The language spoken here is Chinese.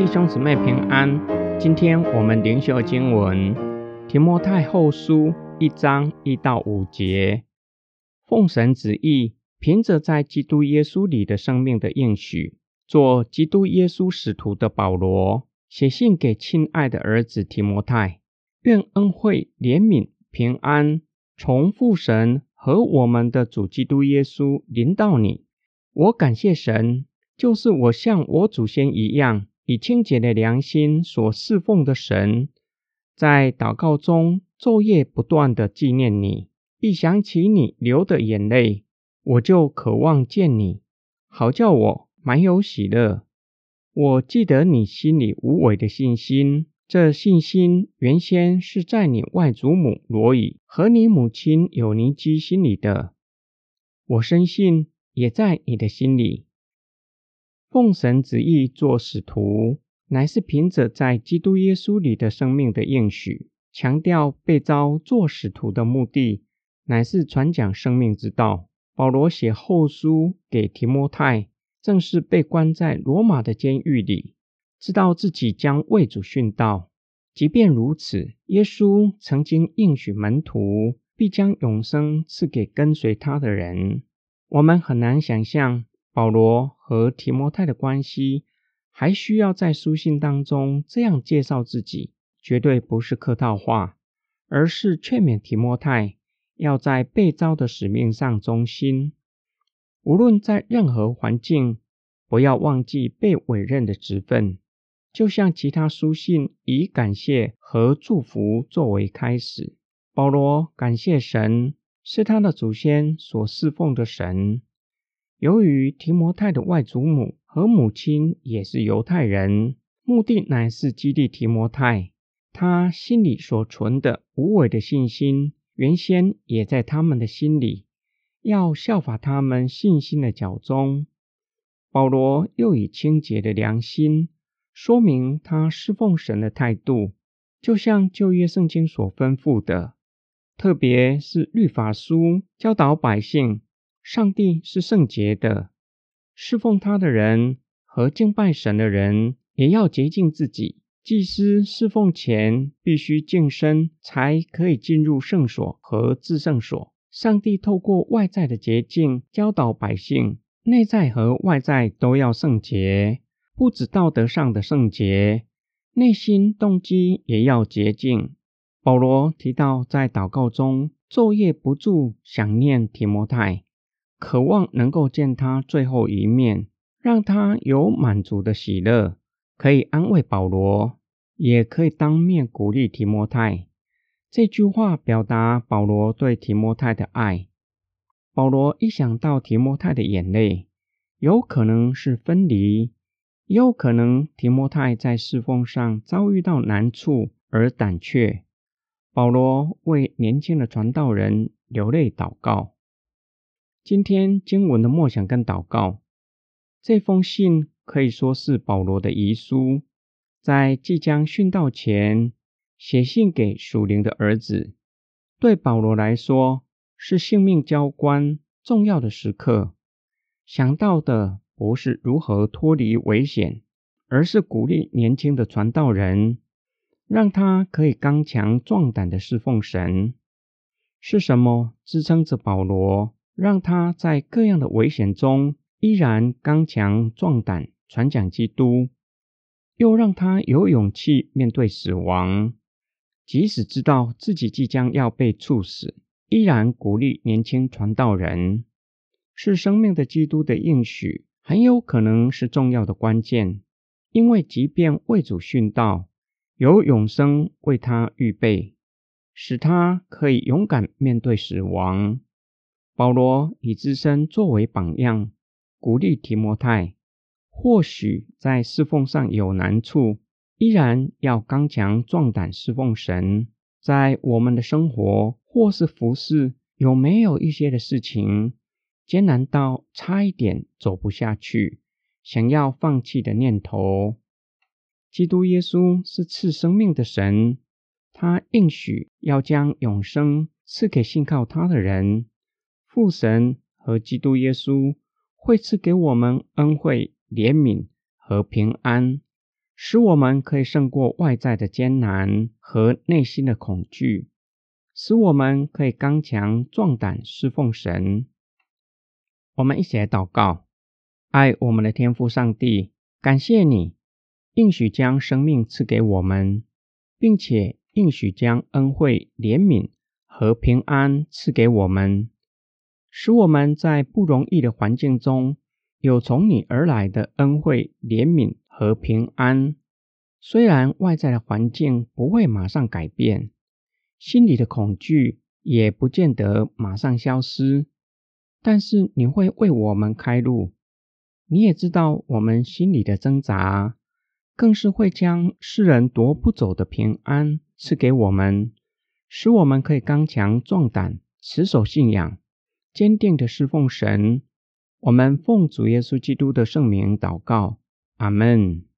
弟兄姊妹平安。今天我们灵修经文提摩太后书一章一到五节，奉神旨意，凭着在基督耶稣里的生命的应许，做基督耶稣使徒的保罗，写信给亲爱的儿子提摩太，愿恩惠、怜悯、平安从父神和我们的主基督耶稣临到你。我感谢神，就是我像我祖先一样。以清洁的良心所侍奉的神，在祷告中昼夜不断的纪念你。一想起你流的眼泪，我就渴望见你，好叫我满有喜乐。我记得你心里无伪的信心，这信心原先是在你外祖母罗以和你母亲有尼基心里的。我深信也在你的心里。奉神旨意做使徒，乃是凭着在基督耶稣里的生命的应许。强调被召做使徒的目的，乃是传讲生命之道。保罗写后书给提摩太，正是被关在罗马的监狱里，知道自己将为主殉道。即便如此，耶稣曾经应许门徒，必将永生赐给跟随他的人。我们很难想象。保罗和提摩太的关系，还需要在书信当中这样介绍自己，绝对不是客套话，而是劝勉提摩太要在被召的使命上忠心，无论在任何环境，不要忘记被委任的职分。就像其他书信以感谢和祝福作为开始，保罗感谢神是他的祖先所侍奉的神。由于提摩太的外祖母和母亲也是犹太人，目的乃是激励提摩太，他心里所存的无伪的信心，原先也在他们的心里，要效法他们信心的脚中。保罗又以清洁的良心，说明他侍奉神的态度，就像旧约圣经所吩咐的，特别是律法书教导百姓。上帝是圣洁的，侍奉他的人和敬拜神的人也要洁净自己。祭司侍奉前必须净身，才可以进入圣所和至圣所。上帝透过外在的洁净教导百姓，内在和外在都要圣洁，不止道德上的圣洁，内心动机也要洁净。保罗提到，在祷告中昼夜不住想念提摩太。渴望能够见他最后一面，让他有满足的喜乐，可以安慰保罗，也可以当面鼓励提摩太。这句话表达保罗对提摩太的爱。保罗一想到提摩太的眼泪，有可能是分离，也有可能提摩太在侍奉上遭遇到难处而胆怯。保罗为年轻的传道人流泪祷告。今天经文的默想跟祷告，这封信可以说是保罗的遗书，在即将殉道前写信给属灵的儿子。对保罗来说，是性命交关重要的时刻。想到的不是如何脱离危险，而是鼓励年轻的传道人，让他可以刚强壮胆的侍奉神。是什么支撑着保罗？让他在各样的危险中依然刚强壮胆传讲基督，又让他有勇气面对死亡，即使知道自己即将要被处死，依然鼓励年轻传道人，是生命的基督的应许，很有可能是重要的关键。因为即便为主殉道，有永生为他预备，使他可以勇敢面对死亡。保罗以自身作为榜样，鼓励提摩太。或许在侍奉上有难处，依然要刚强壮胆侍奉神。在我们的生活或是服侍，有没有一些的事情艰难到差一点走不下去，想要放弃的念头？基督耶稣是赐生命的神，他应许要将永生赐给信靠他的人。父神和基督耶稣会赐给我们恩惠、怜悯和平安，使我们可以胜过外在的艰难和内心的恐惧，使我们可以刚强壮胆侍奉神。我们一起来祷告：爱我们的天父上帝，感谢你应许将生命赐给我们，并且应许将恩惠、怜悯和平安赐给我们，使我们在不容易的环境中有从你而来的恩惠、怜悯。和平安，虽然外在的环境不会马上改变，心里的恐惧也不见得马上消失，但是你会为我们开路。你也知道我们心里的挣扎，更是会将世人夺不走的平安赐给我们，使我们可以刚强壮胆，持守信仰，坚定的侍奉神。我们奉主耶稣基督的圣名祷告。阿门。